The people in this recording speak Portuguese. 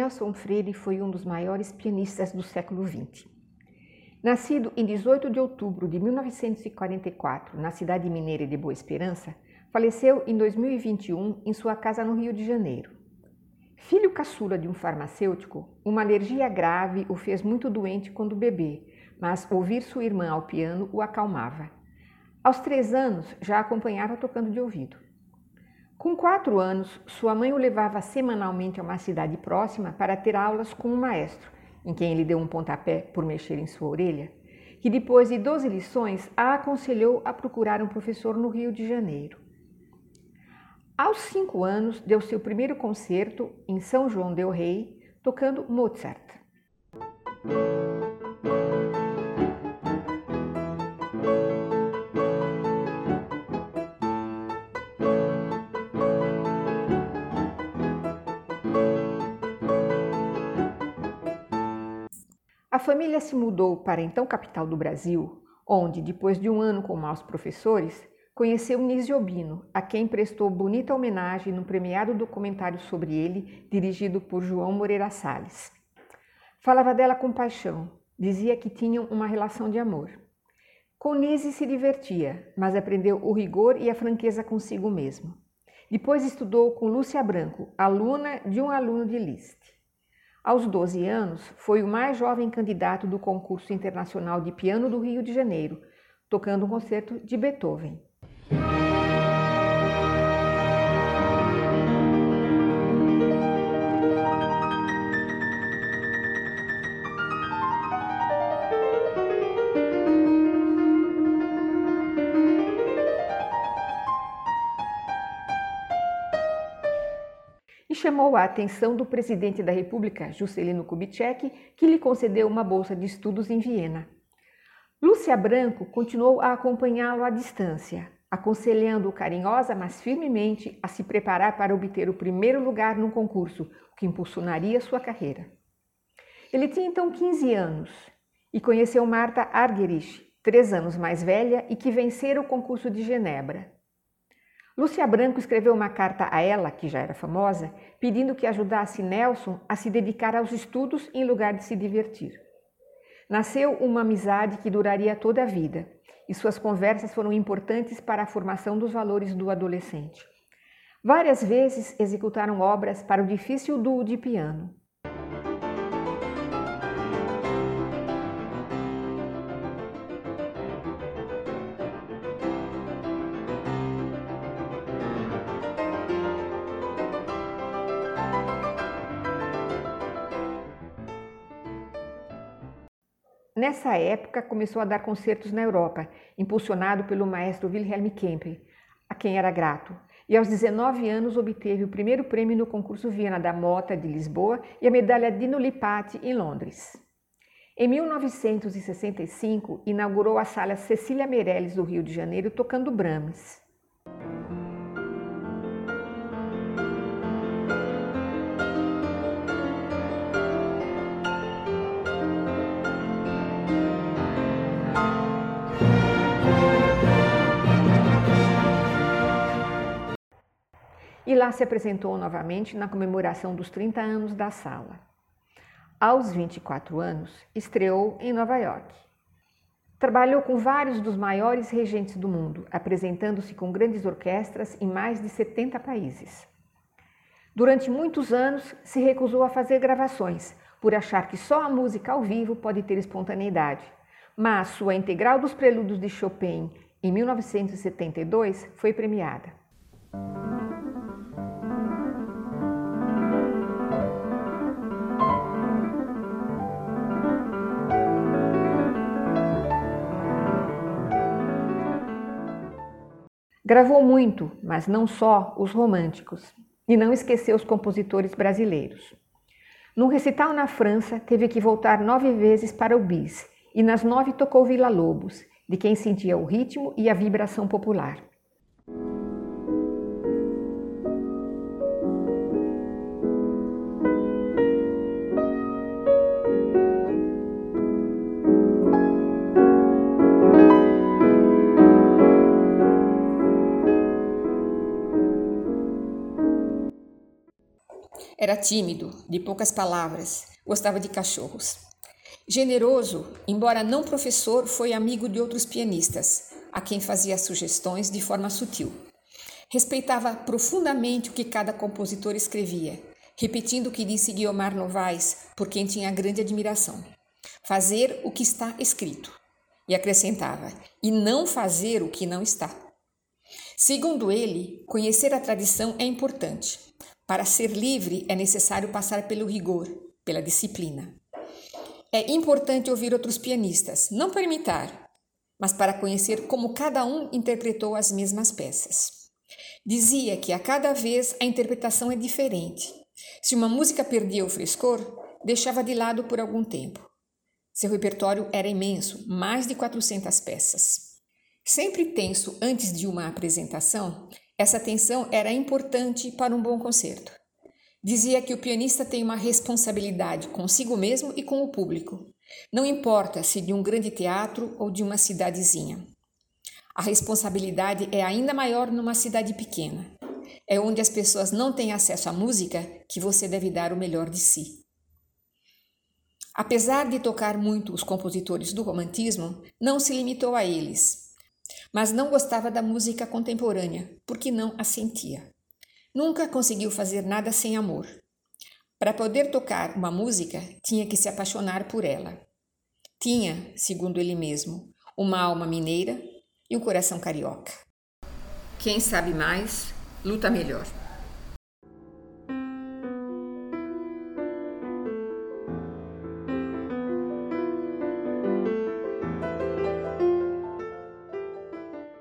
Nelson Freire foi um dos maiores pianistas do século XX. Nascido em 18 de outubro de 1944 na cidade mineira de Boa Esperança, faleceu em 2021 em sua casa no Rio de Janeiro. Filho caçula de um farmacêutico, uma alergia grave o fez muito doente quando bebê, mas ouvir sua irmã ao piano o acalmava. Aos três anos já acompanhava tocando de ouvido. Com quatro anos, sua mãe o levava semanalmente a uma cidade próxima para ter aulas com um maestro, em quem ele deu um pontapé por mexer em sua orelha, que depois de 12 lições a aconselhou a procurar um professor no Rio de Janeiro. Aos cinco anos, deu seu primeiro concerto em São João del Rei, tocando Mozart. Família se mudou para a então capital do Brasil, onde, depois de um ano com maus professores, conheceu Nisiobino, a quem prestou bonita homenagem no premiado documentário sobre ele, dirigido por João Moreira Salles. Falava dela com paixão, dizia que tinham uma relação de amor. Com Nise se divertia, mas aprendeu o rigor e a franqueza consigo mesmo. Depois estudou com Lúcia Branco, aluna de um aluno de Liszt. Aos 12 anos, foi o mais jovem candidato do concurso internacional de piano do Rio de Janeiro, tocando um concerto de Beethoven. Chamou a atenção do presidente da República, Juscelino Kubitschek, que lhe concedeu uma bolsa de estudos em Viena. Lúcia Branco continuou a acompanhá-lo à distância, aconselhando-o carinhosa, mas firmemente a se preparar para obter o primeiro lugar num concurso, o que impulsionaria sua carreira. Ele tinha então 15 anos e conheceu Marta Argerich, três anos mais velha e que vencera o concurso de Genebra. Lúcia Branco escreveu uma carta a ela, que já era famosa, pedindo que ajudasse Nelson a se dedicar aos estudos em lugar de se divertir. Nasceu uma amizade que duraria toda a vida, e suas conversas foram importantes para a formação dos valores do adolescente. Várias vezes executaram obras para o difícil duo de piano. Nessa época, começou a dar concertos na Europa, impulsionado pelo maestro Wilhelm Kempel, a quem era grato. E aos 19 anos obteve o primeiro prêmio no concurso Viena da Mota de Lisboa e a medalha Dino Lipati em Londres. Em 1965, inaugurou a sala Cecília Meirelles do Rio de Janeiro tocando Brahms. Lá se apresentou novamente na comemoração dos 30 anos da sala. Aos 24 anos, estreou em Nova York. Trabalhou com vários dos maiores regentes do mundo, apresentando-se com grandes orquestras em mais de 70 países. Durante muitos anos, se recusou a fazer gravações, por achar que só a música ao vivo pode ter espontaneidade. Mas sua integral dos prelúdios de Chopin, em 1972, foi premiada. Gravou muito, mas não só os românticos, e não esqueceu os compositores brasileiros. Num recital na França, teve que voltar nove vezes para o bis, e nas nove tocou Vila Lobos, de quem sentia o ritmo e a vibração popular. Era tímido, de poucas palavras, gostava de cachorros. Generoso, embora não professor, foi amigo de outros pianistas, a quem fazia sugestões de forma sutil. Respeitava profundamente o que cada compositor escrevia, repetindo o que disse Guiomar Novaes, por quem tinha grande admiração. Fazer o que está escrito. E acrescentava: e não fazer o que não está. Segundo ele, conhecer a tradição é importante, para ser livre é necessário passar pelo rigor, pela disciplina. É importante ouvir outros pianistas, não para imitar, mas para conhecer como cada um interpretou as mesmas peças. Dizia que a cada vez a interpretação é diferente. Se uma música perdia o frescor, deixava de lado por algum tempo. Seu repertório era imenso, mais de 400 peças. Sempre tenso antes de uma apresentação, essa tensão era importante para um bom concerto. Dizia que o pianista tem uma responsabilidade consigo mesmo e com o público. Não importa se de um grande teatro ou de uma cidadezinha. A responsabilidade é ainda maior numa cidade pequena. É onde as pessoas não têm acesso à música que você deve dar o melhor de si. Apesar de tocar muito os compositores do romantismo, não se limitou a eles mas não gostava da música contemporânea, porque não a sentia. Nunca conseguiu fazer nada sem amor. Para poder tocar uma música, tinha que se apaixonar por ela. Tinha, segundo ele mesmo, uma alma mineira e um coração carioca. Quem sabe mais, luta melhor.